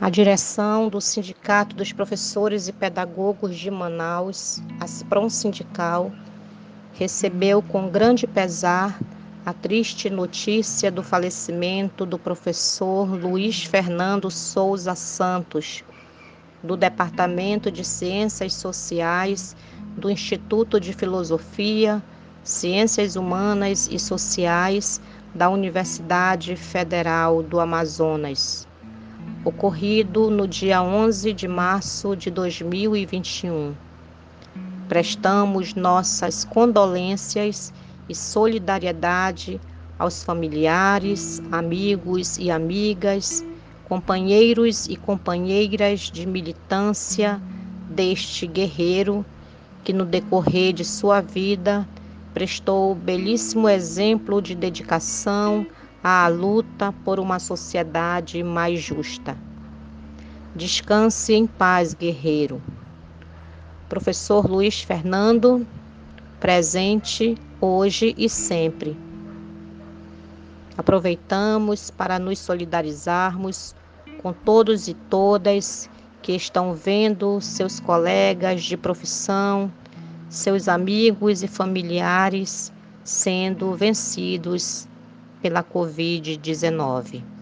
A direção do Sindicato dos Professores e Pedagogos de Manaus, a CIPROM Sindical, recebeu com grande pesar a triste notícia do falecimento do professor Luiz Fernando Souza Santos, do Departamento de Ciências Sociais do Instituto de Filosofia, Ciências Humanas e Sociais da Universidade Federal do Amazonas ocorrido no dia 11 de março de 2021. Prestamos nossas condolências e solidariedade aos familiares, amigos e amigas, companheiros e companheiras de militância deste guerreiro que, no decorrer de sua vida, prestou belíssimo exemplo de dedicação à luta por uma sociedade mais justa. Descanse em paz, guerreiro. Professor Luiz Fernando, presente hoje e sempre. Aproveitamos para nos solidarizarmos com todos e todas que estão vendo seus colegas de profissão, seus amigos e familiares sendo vencidos pela Covid-19.